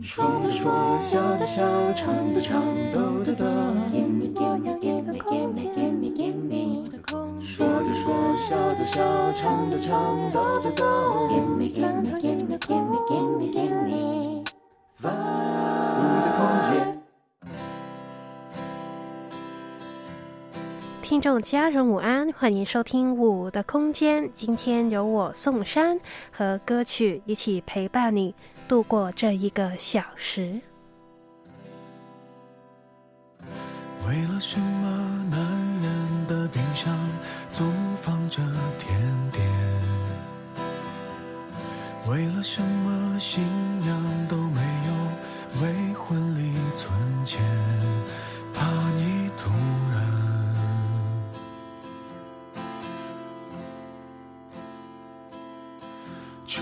说的说，笑的笑，唱的唱，逗的逗。说的说，笑的笑，唱的唱，逗的逗。我的空间。听众家人午安，欢迎收听《五的空间》。今天由我宋山和歌曲一起陪伴你度过这一个小时。为了什么男人的冰箱总放着甜点？为了什么新娘都没有为婚礼存钱？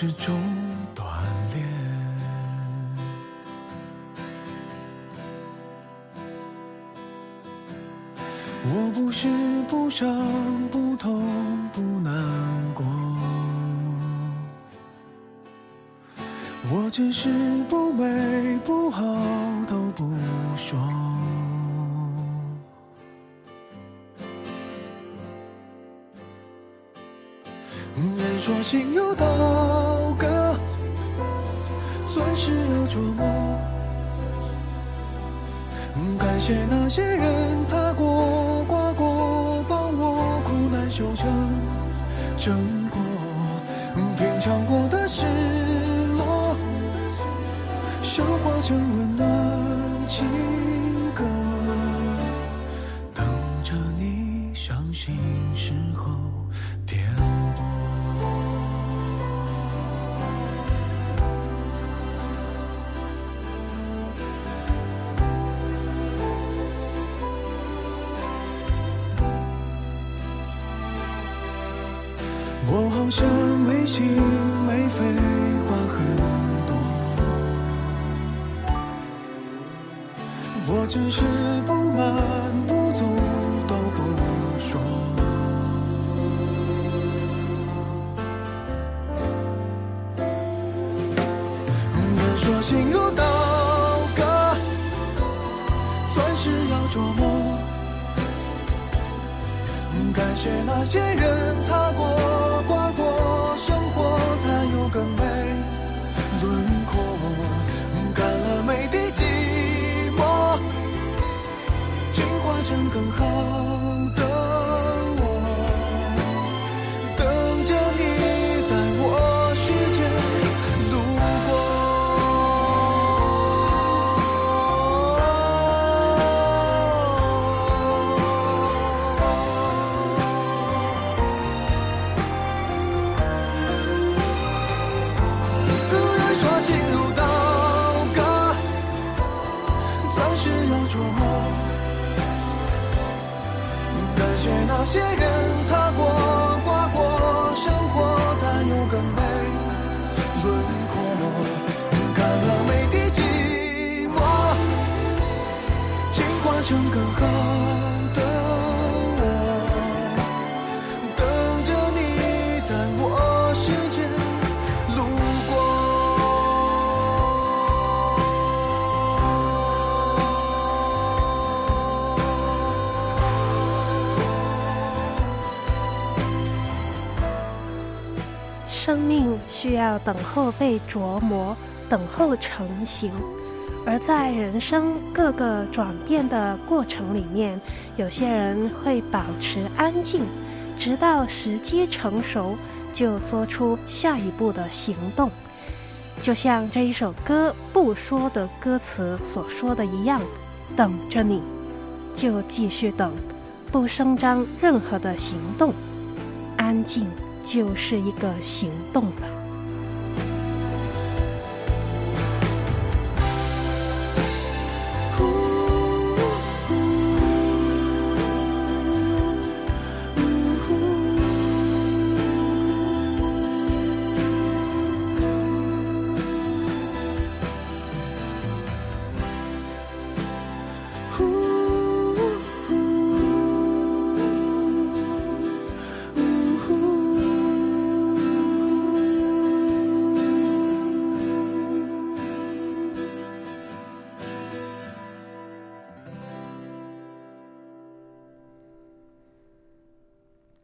是种锻炼。我不是不伤不痛不难过，我只是不美不好都不说。人说心有刀琢磨。感谢那些人擦过、那些人。需要等候被琢磨，等候成型。而在人生各个转变的过程里面，有些人会保持安静，直到时机成熟，就做出下一步的行动。就像这一首歌不说的歌词所说的一样，等着你，就继续等，不声张任何的行动，安静就是一个行动了。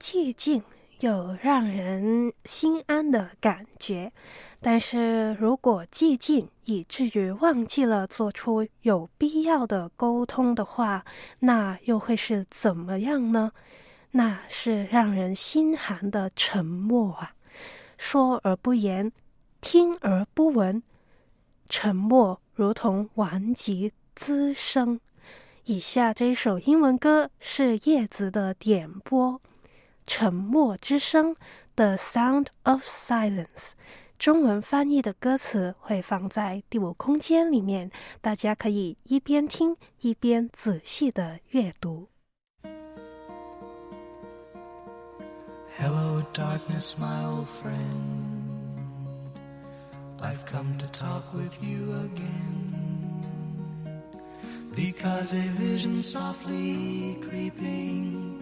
寂静有让人心安的感觉，但是如果寂静以至于忘记了做出有必要的沟通的话，那又会是怎么样呢？那是让人心寒的沉默啊！说而不言，听而不闻，沉默如同顽疾滋生。以下这一首英文歌是叶子的点播。沉默之声，The Sound of Silence，中文翻译的歌词会放在第五空间里面，大家可以一边听一边仔细的阅读。Hello, darkness, my old friend. I've come to talk with you again. Because a vision softly creeping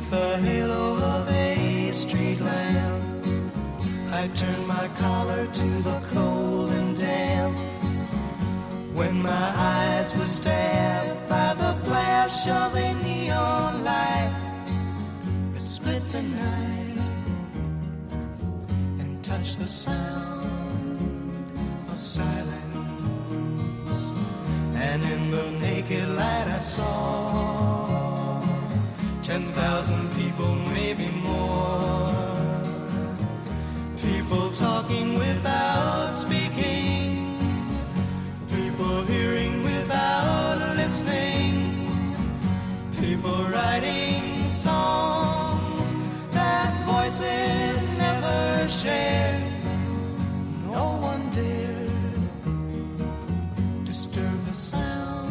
Neath the halo of a street lamp, I turned my collar to the cold and damp. When my eyes were stabbed by the flash of a neon light, it split the night and touched the sound of silence. And in the naked light, I saw ten thousand people, maybe more. People talking without speaking, people hearing without listening, people writing songs that voices never shared. No one dared disturb the sound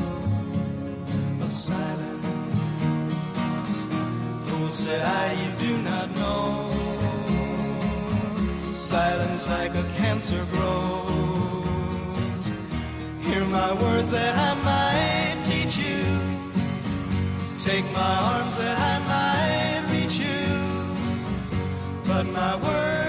of silence. Said I, you do not know. Silence like a cancer grows. Hear my words that I might teach you. Take my arms that I might reach you. But my words,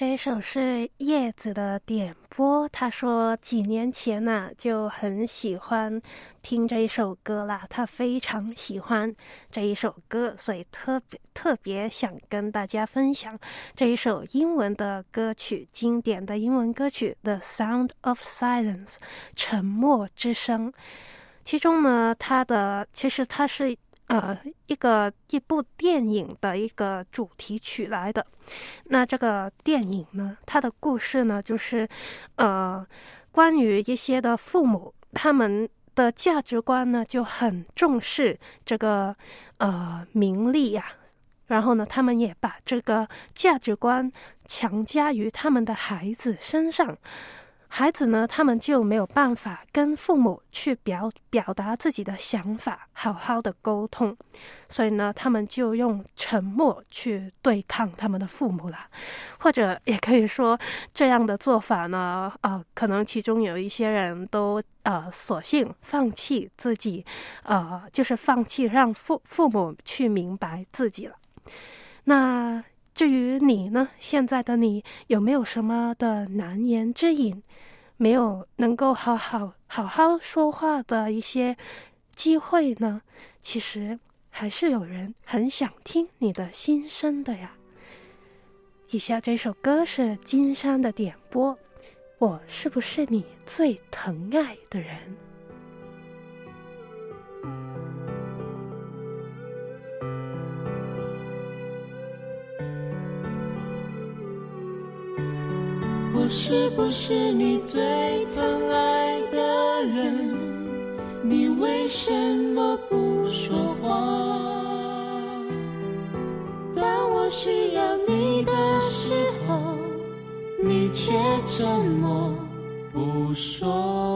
这一首是叶子的点。他说几年前呢、就很喜欢听这一首歌啦，他非常喜欢这一首歌，所以特别特别想跟大家分享这一首英文的歌曲，经典的英文歌曲《The Sound of Silence》沉默之声。其中呢，它的其实它是呃一个一部电影的一个主题曲来的。那这个电影呢，它的故事呢，就是呃关于一些的父母，他们的价值观呢就很重视这个呃名利呀，然后呢，他们也把这个价值观强加于他们的孩子身上。孩子呢，他们就没有办法跟父母去表表达自己的想法，好好的沟通，所以呢，他们就用沉默去对抗他们的父母了，或者也可以说这样的做法呢，呃，可能其中有一些人都呃，索性放弃自己，呃，就是放弃让父父母去明白自己了。那。至于你呢？现在的你有没有什么的难言之隐，没有能够好好好好说话的一些机会呢？其实还是有人很想听你的心声的呀。以下这首歌是金山的点播，我是不是你最疼爱的人？我是不是你最疼爱的人？你为什么不说话？当我需要你的时候，你却沉默不说。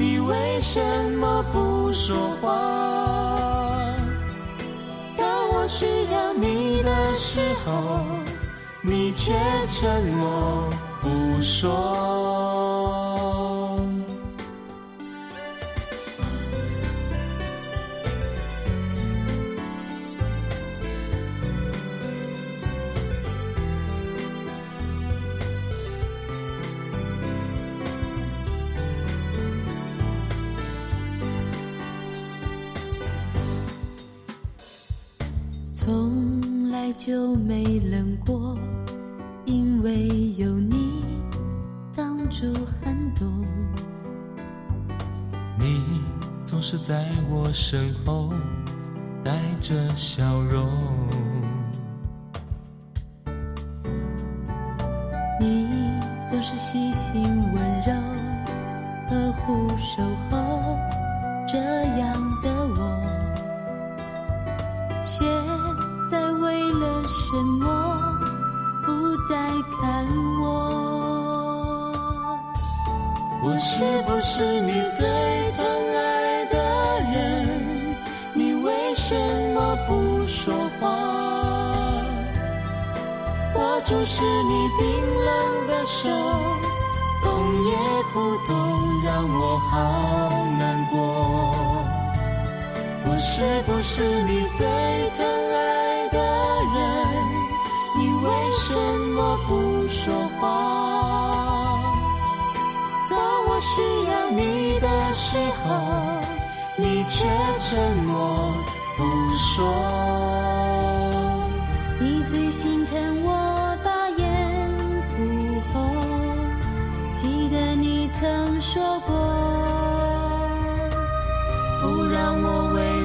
你为什么不说话？当我需要你的时候，你却沉默不说。就没冷过，因为有你挡住寒冬。你总是在我身后带着笑容。是你最疼爱的人？你为什么不说话？当我需要你的时候，你却沉默不说。你最心疼我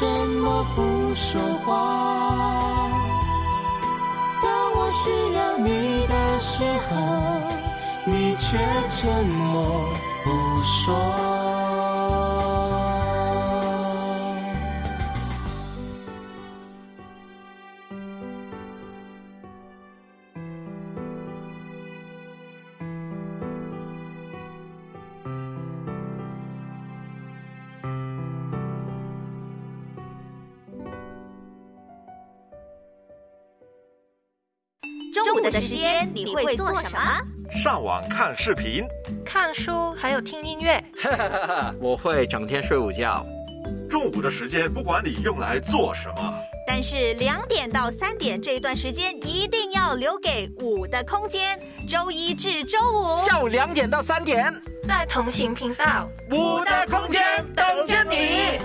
什么不说话？当我需要你的时候，你却沉默不说。的时间你会做什么？上网看视频，看书还有听音乐，我会整天睡午觉。中午的时间不管你用来做什么，但是两点到三点这一段时间一定要留给五的空间。周一至周五下午两点到三点，在同行频道，五的空间等着你。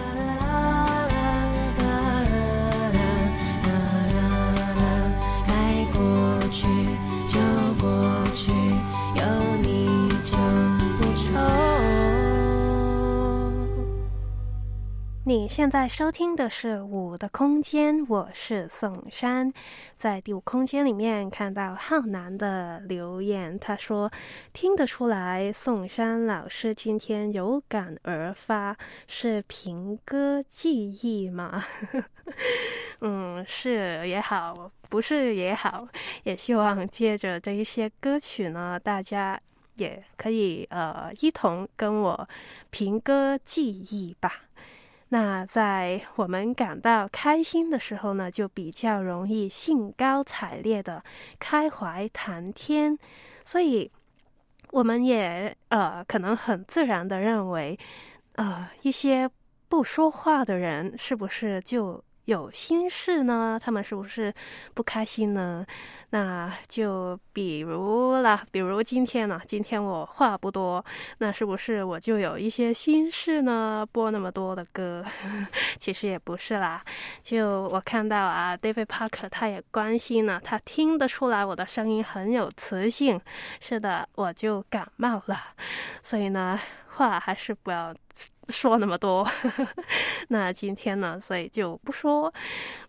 你现在收听的是《五的空间》，我是宋珊。在第五空间里面看到浩南的留言，他说听得出来宋珊老师今天有感而发，是评歌记忆吗？嗯，是也好，不是也好，也希望借着这一些歌曲呢，大家也可以呃一同跟我评歌记忆吧。那在我们感到开心的时候呢，就比较容易兴高采烈的开怀谈天，所以我们也呃可能很自然的认为，呃一些不说话的人是不是就有心事呢？他们是不是不开心呢？那就比如啦，比如今天呢，今天我话不多，那是不是我就有一些心事呢？播那么多的歌，其实也不是啦。就我看到啊，David Parker 他也关心呢，他听得出来我的声音很有磁性。是的，我就感冒了，所以呢，话还是不要。说那么多，那今天呢，所以就不说。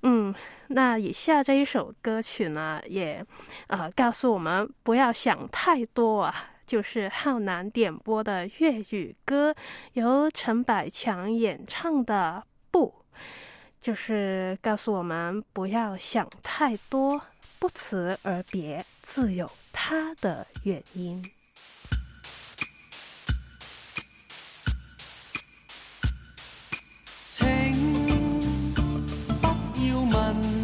嗯，那以下这一首歌曲呢，也呃告诉我们不要想太多啊。就是浩南点播的粤语歌，由陈百强演唱的《不》，就是告诉我们不要想太多，不辞而别，自有它的原因。请不要问，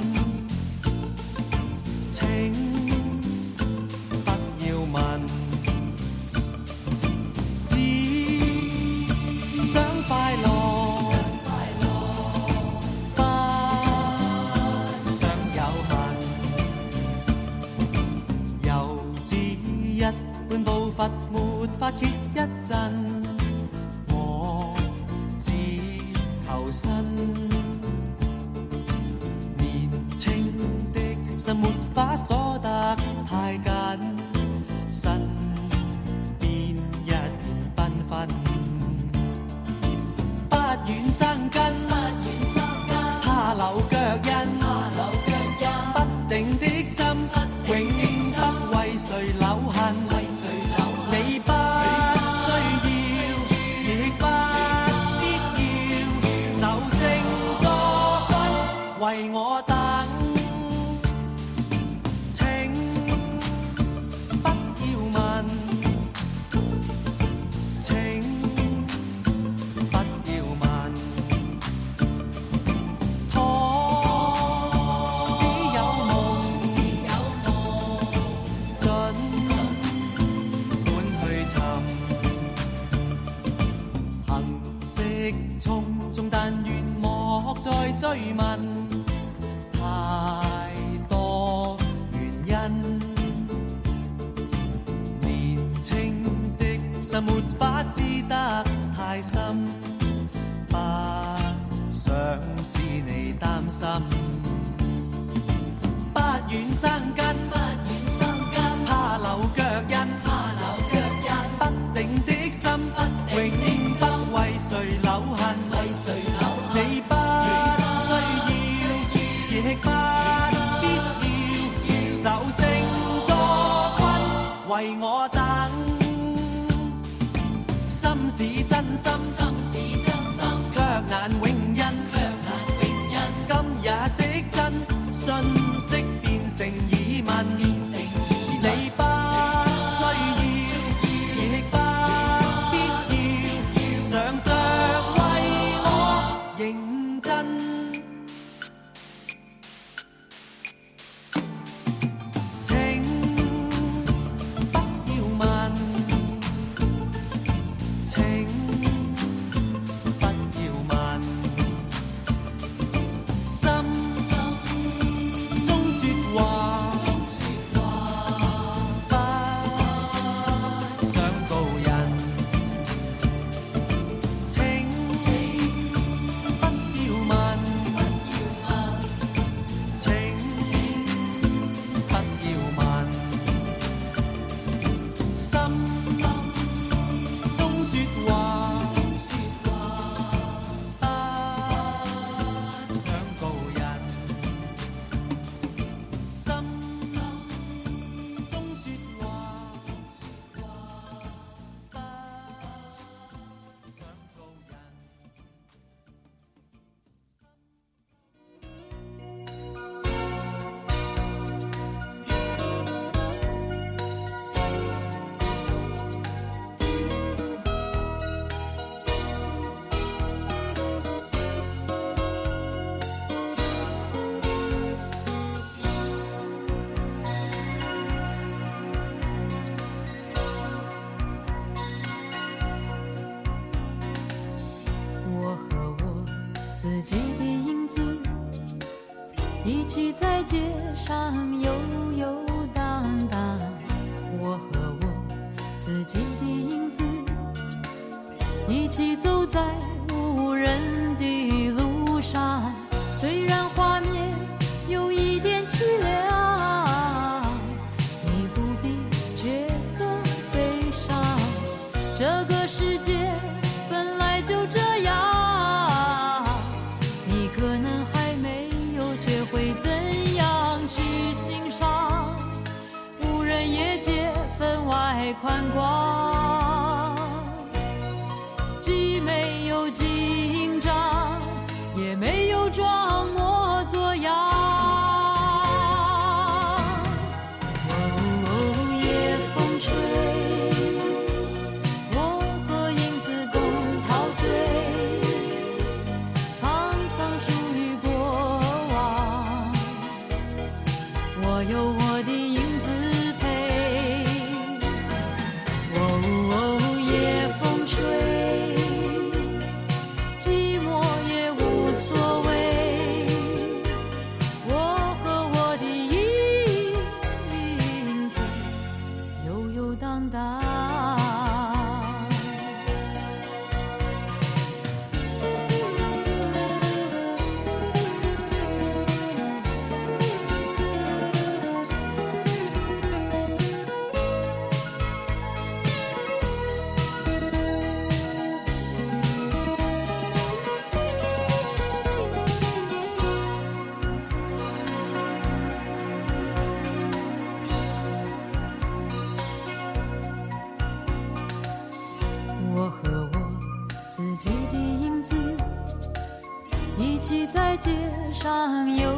上有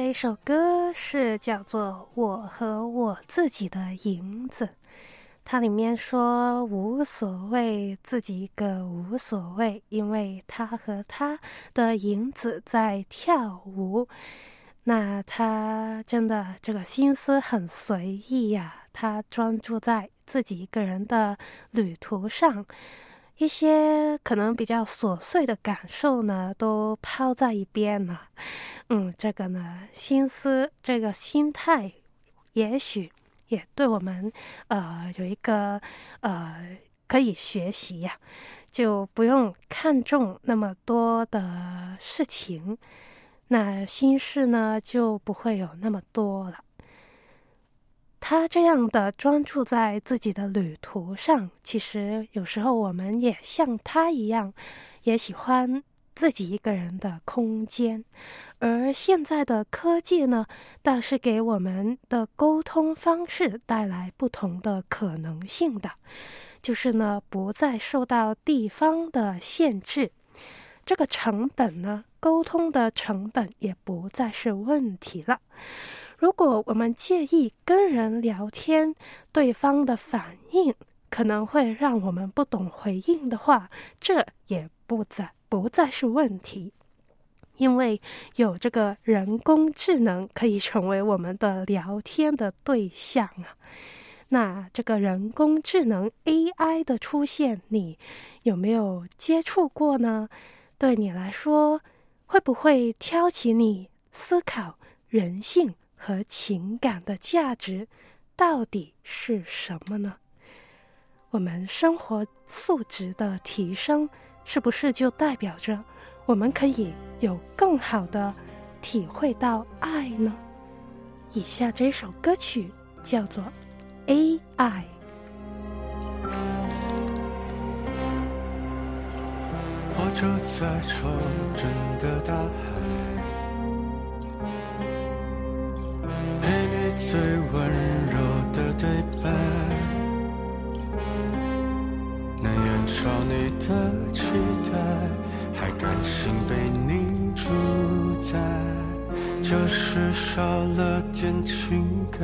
这一首歌是叫做《我和我自己的影子》，它里面说无所谓，自己一个无所谓，因为他和他的影子在跳舞。那他真的这个心思很随意呀、他专注在自己一个人的旅途上，一些可能比较琐碎的感受呢，都抛在一边了。嗯，这个呢，心思这个心态，也许也对我们呃有一个呃可以学习呀、就不用看重那么多的事情，那心事呢就不会有那么多了。他这样的专注在自己的旅途上，其实有时候我们也像他一样，也喜欢自己一个人的空间。而现在的科技呢，倒是给我们的沟通方式带来不同的可能性的，就是呢，不再受到地方的限制，这个成本呢，沟通的成本也不再是问题了。如果我们介意跟人聊天，对方的反应可能会让我们不懂回应的话，这也不再不再是问题。因为有这个人工智能可以成为我们的聊天的对象啊。那这个人工智能 AI 的出现，你有没有接触过呢？对你来说，会不会挑起你思考人性和情感的价值到底是什么呢？我们生活素质的提升，是不是就代表着我们可以有更好的体会到爱呢？以下这首歌曲叫做《AI》。我住在抽震的大海，最温柔的对白，能延长你的期待，还甘心被你主宰，就是少了点情感。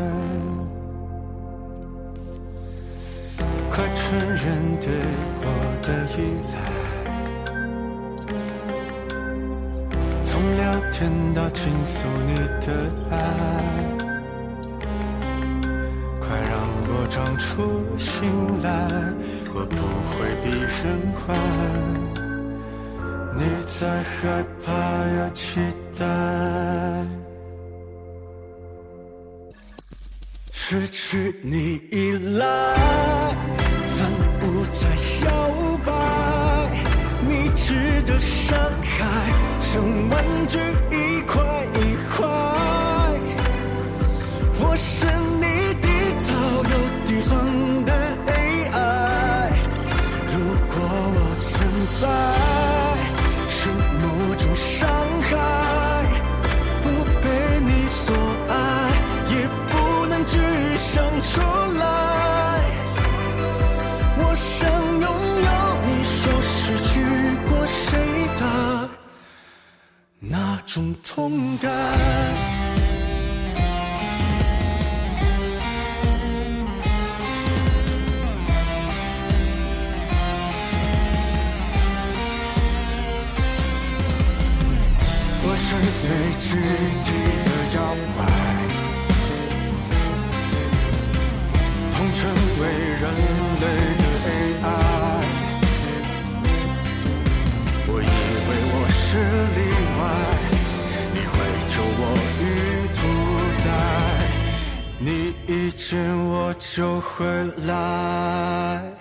快承认对我的依赖。从聊天到倾诉你的爱，快让我长出心来，我不会比人坏。你在害怕呀期待，失去你依赖，万物在摇摆，你值得伤害。像玩具一块一在，是某种伤害，不被你所爱，也不能只想出来。我想拥有你说失去过谁的那种痛感。我就回来。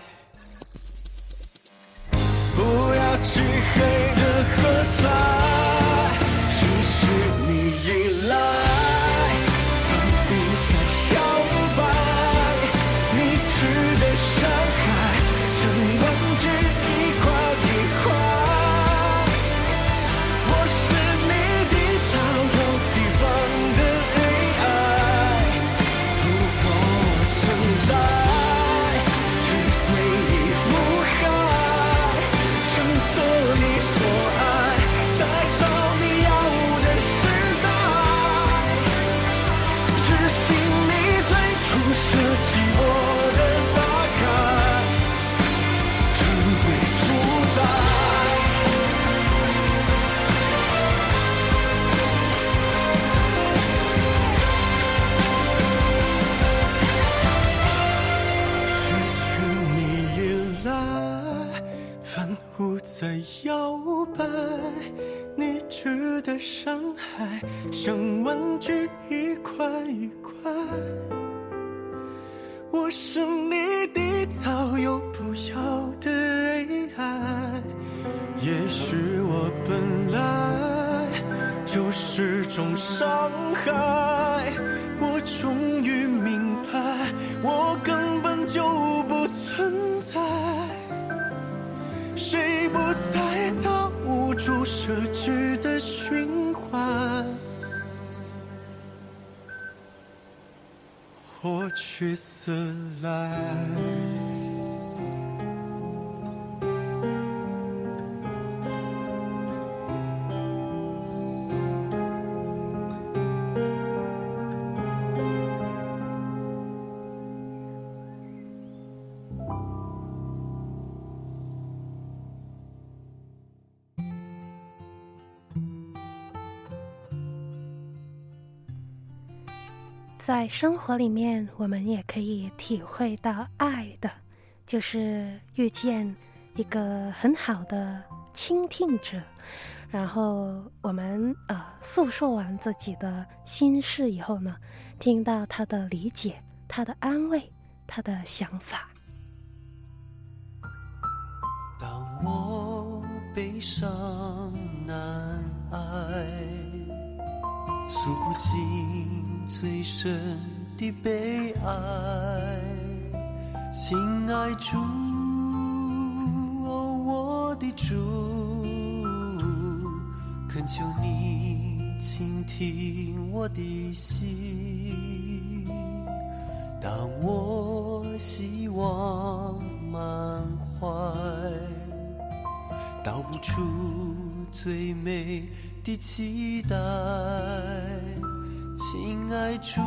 在生活里面，我们也可以体会到爱的，就是遇见一个很好的倾听者，然后我们呃诉说完自己的心事以后呢，听到他的理解、他的安慰、他的想法。当我悲伤难挨，诉不尽最深的悲哀，亲爱主，哦，我的主，恳求你倾听我的心。当我希望满怀，道不出最美的期待。亲爱主，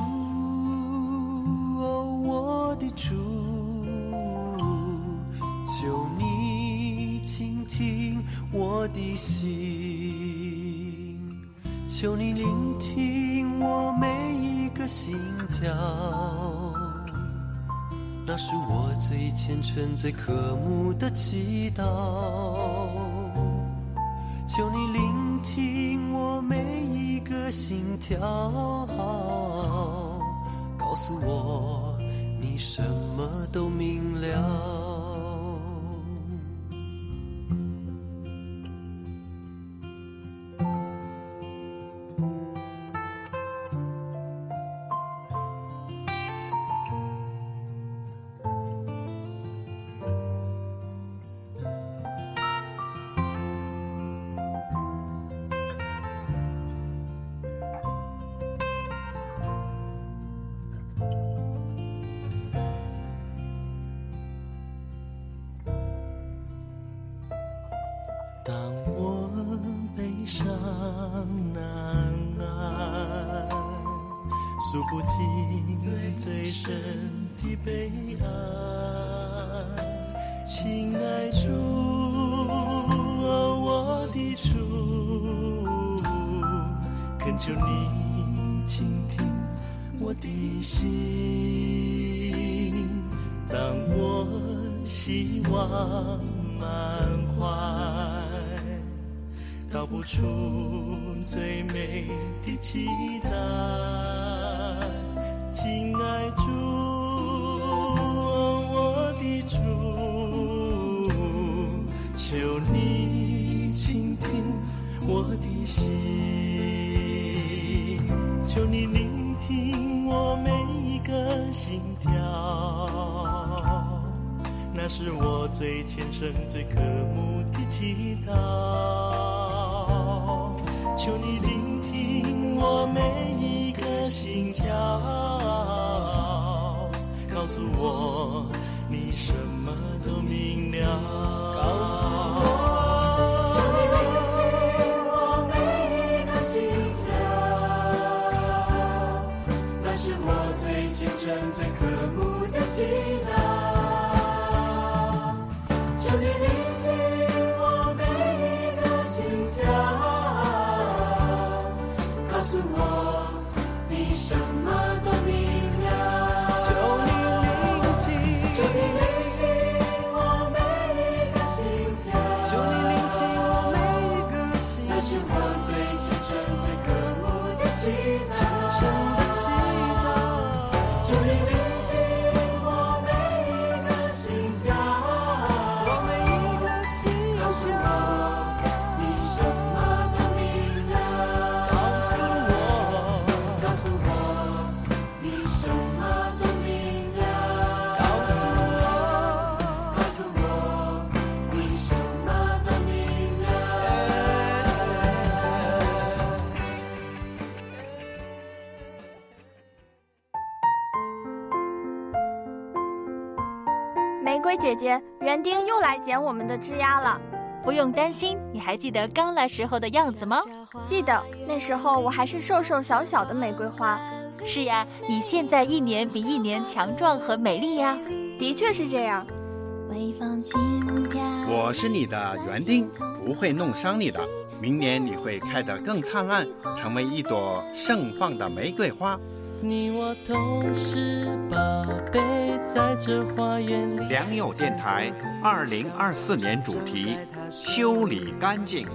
哦，我的主，求你倾听我的心，求你聆听我每一个心跳。那是我最虔诚、最渴慕的祈祷。求你聆听心跳，告诉我你什么都明了。诉不尽最深的悲哀。亲爱主，哦我的主，恳求你倾听我的心。当我希望满怀，道不出最美的期待。我的心，求你聆听我每一个心跳。那是我最虔诚、最渴慕的祈祷。求你聆姐姐，园丁又来剪我们的枝丫了。不用担心，你还记得刚来时候的样子吗？记得那时候我还是瘦瘦小小的玫瑰花。是呀，你现在一年比一年强壮和美丽呀。的确是这样。我是你的园丁，不会弄伤你的。明年你会开得更灿烂，成为一朵盛放的玫瑰花。你我都是宝贝，在这花园里。良友电台二零二四年主题：修理干净。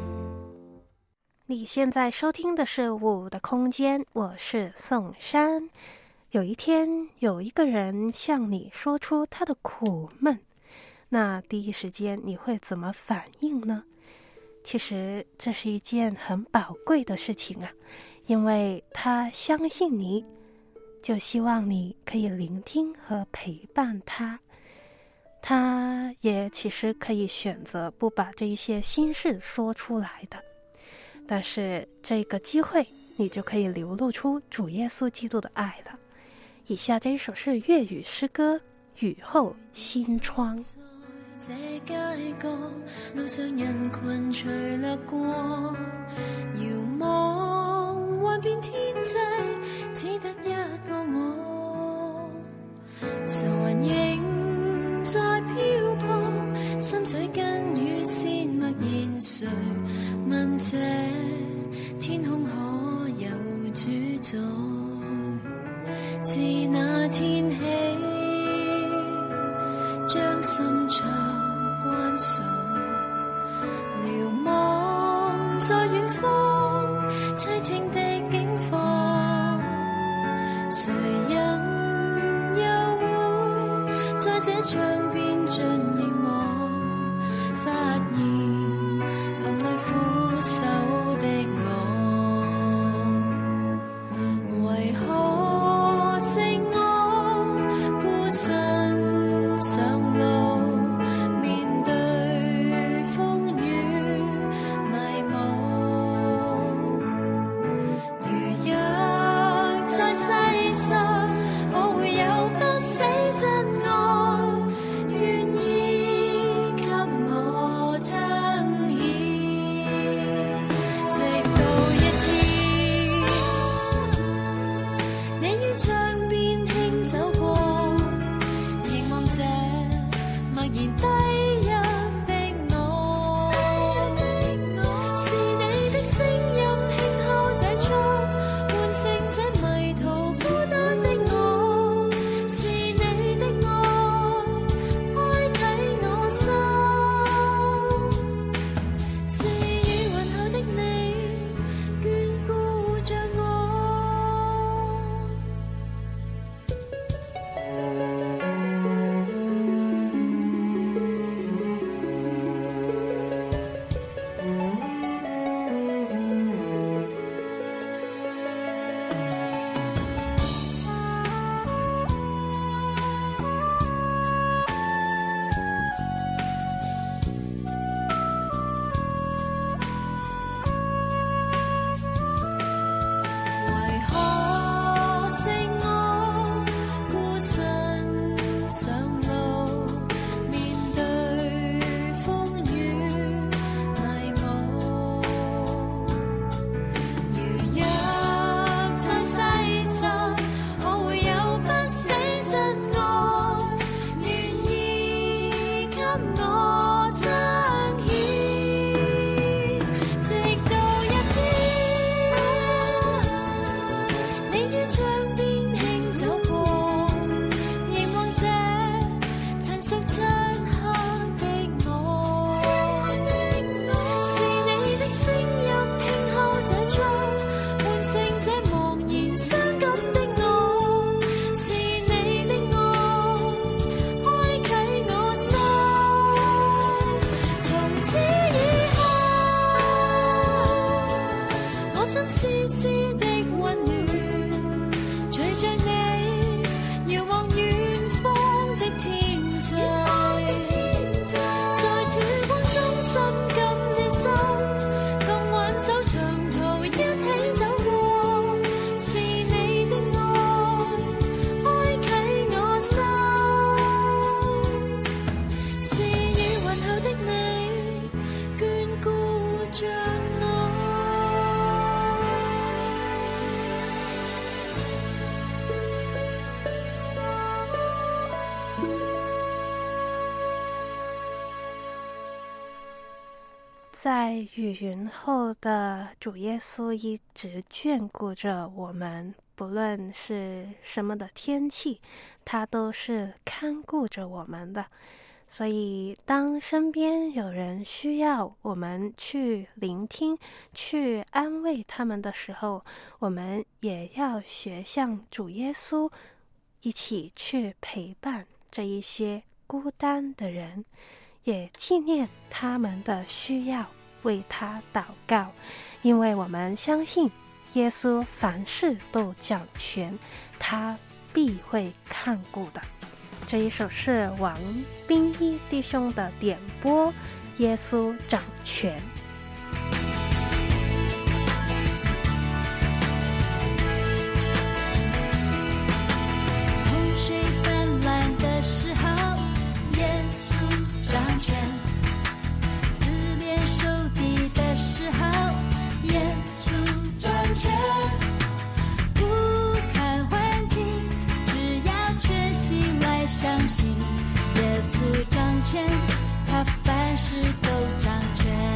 你现在收听的是《我的空间》，我是宋珊。有一天，有一个人向你说出他的苦闷，那第一时间你会怎么反应呢？其实这是一件很宝贵的事情啊，因为他相信你，就希望你可以聆听和陪伴他。他也其实可以选择不把这一些心事说出来的。但是这个机会，你就可以流露出主耶稣基督的爱了。以下这一首是粤语诗歌《雨后心窗》。這街角路上人群隨掠過，在雨云后的主耶稣一直眷顾着我们，不论是什么的天气，他都是看顾着我们的。所以，当身边有人需要我们去聆听、去安慰他们的时候，我们也要学像主耶稣，一起去陪伴这一些孤单的人。也纪念他们的需要，为他祷告，因为我们相信耶稣凡事都掌权，他必会看顾的。这一首是王冰一弟兄的点播，耶稣掌权。掌权，他凡事都掌权。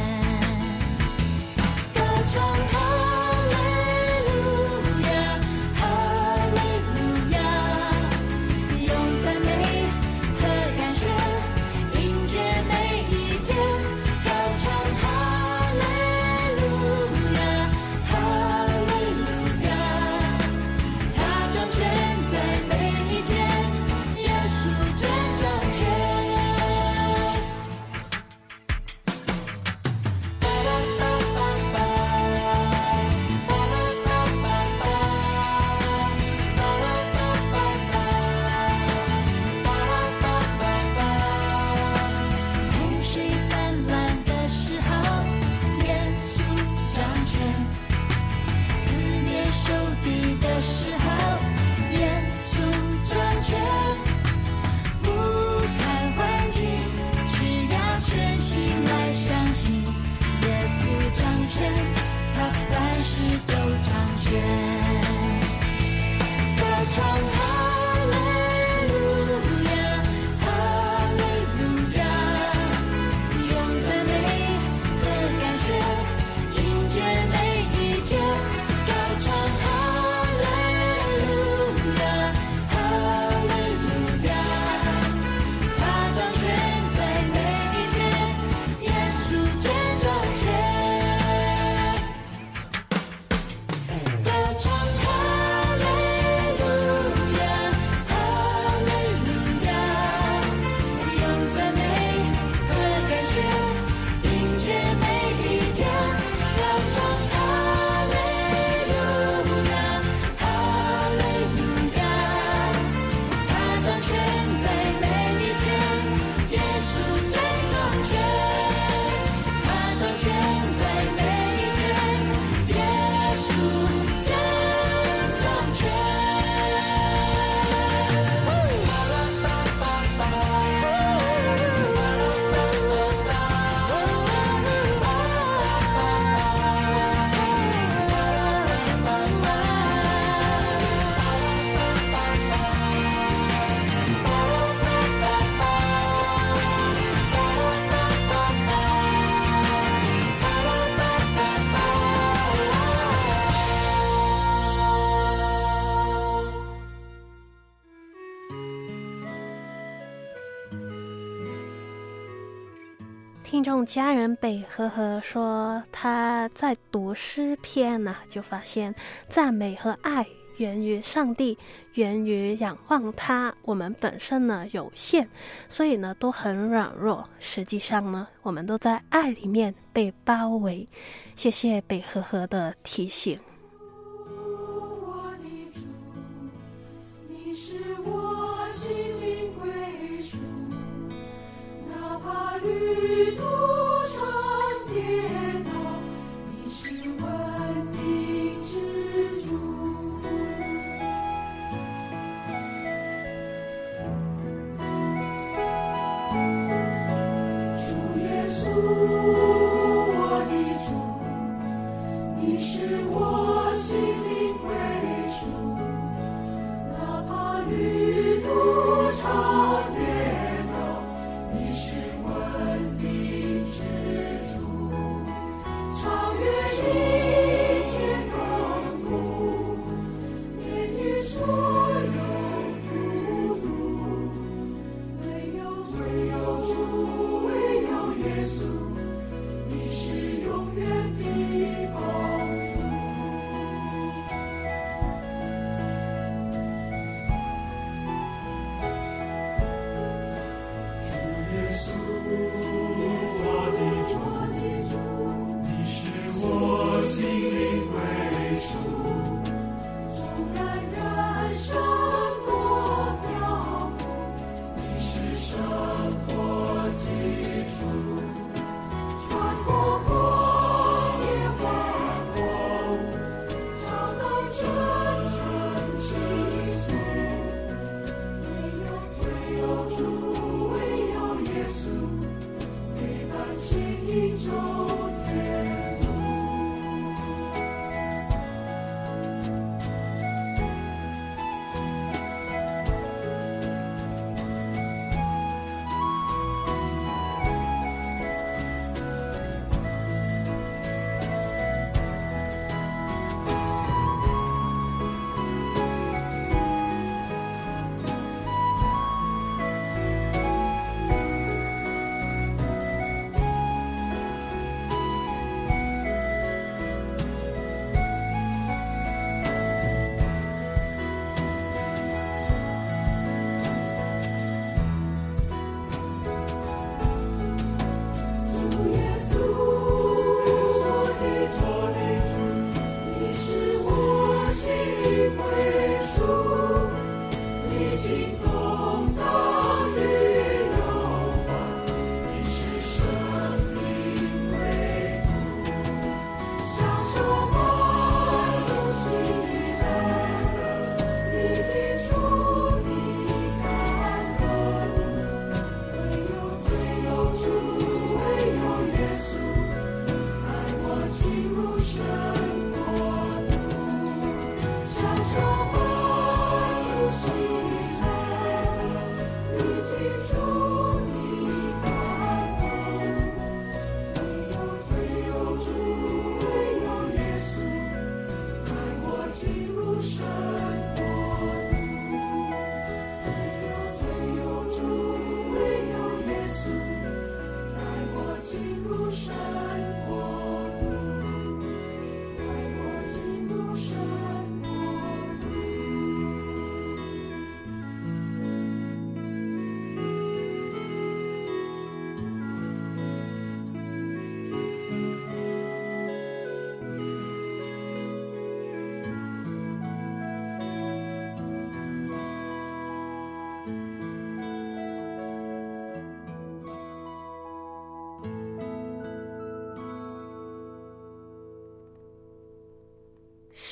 家人北呵呵说，他在读诗篇呢，就发现赞美和爱源于上帝，源于仰望他。我们本身呢有限，所以呢都很软弱。实际上呢，我们都在爱里面被包围。谢谢北呵呵的提醒。旅途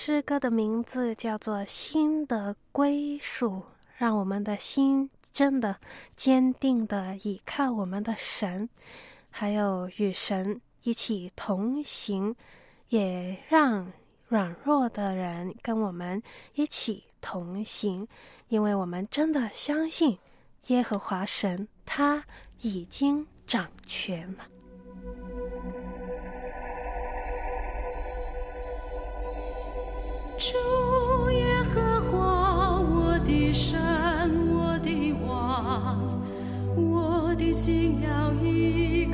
诗歌的名字叫做《心的归属》，让我们的心真的坚定的倚靠我们的神，还有与神一起同行，也让软弱的人跟我们一起同行，因为我们真的相信耶和华神，他已经掌权了。主耶和华，我的神，我的王，我的心要依。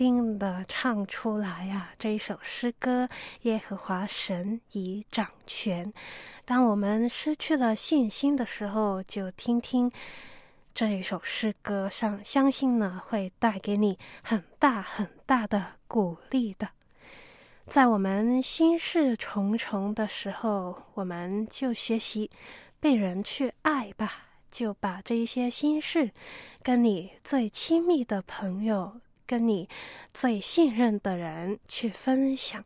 定的唱出来呀！这一首诗歌，耶和华神已掌权。当我们失去了信心的时候，就听听这一首诗歌，上相信呢会带给你很大很大的鼓励的。在我们心事重重的时候，我们就学习被人去爱吧。就把这一些心事，跟你最亲密的朋友，跟你最信任的人去分享。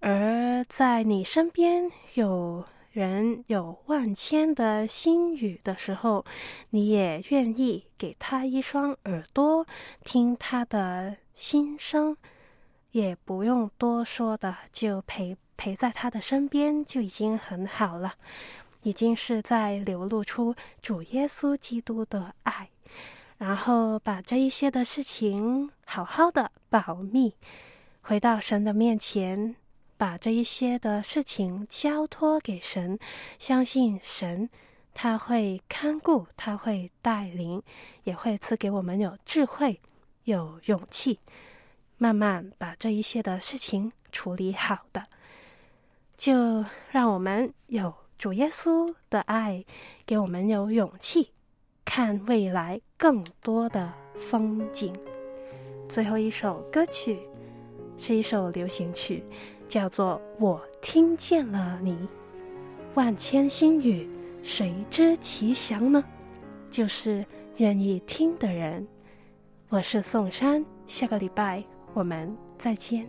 而在你身边有人有万千的心语的时候，你也愿意给他一双耳朵，听他的心声，也不用多说的，就陪陪在他的身边，就已经很好了。已经是在流露出主耶稣基督的爱，然后把这一些的事情好好的保密，回到神的面前，把这一些的事情交托给神，相信神他会看顾，他会带领，也会赐给我们有智慧、有勇气，慢慢把这一些的事情处理好的，就让我们有。主耶稣的爱给我们有勇气看未来更多的风景。最后一首歌曲是一首流行曲，叫做《我听见了你》。万千心语，谁知其详呢？就是愿意听的人。我是宋山，下个礼拜我们再见。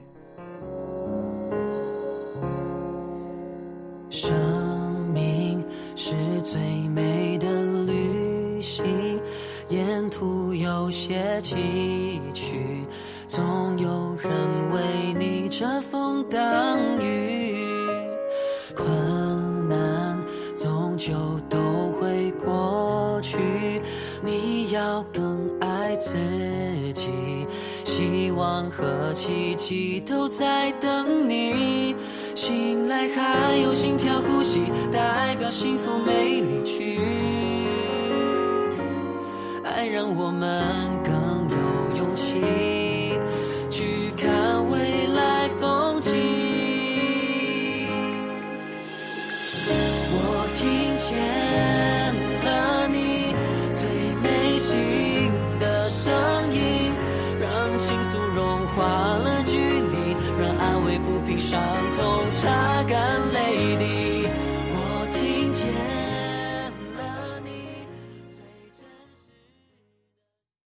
生命是最有些崎岖，总有人为你遮风挡雨。困难终究都会过去，你要更爱自己，希望和奇迹都在等你。醒来还有心跳呼吸，代表幸福没离去。让我们更有勇气去看未来风景。我听见了你最内心的声音，让倾诉融化了距离，让安慰抚平伤。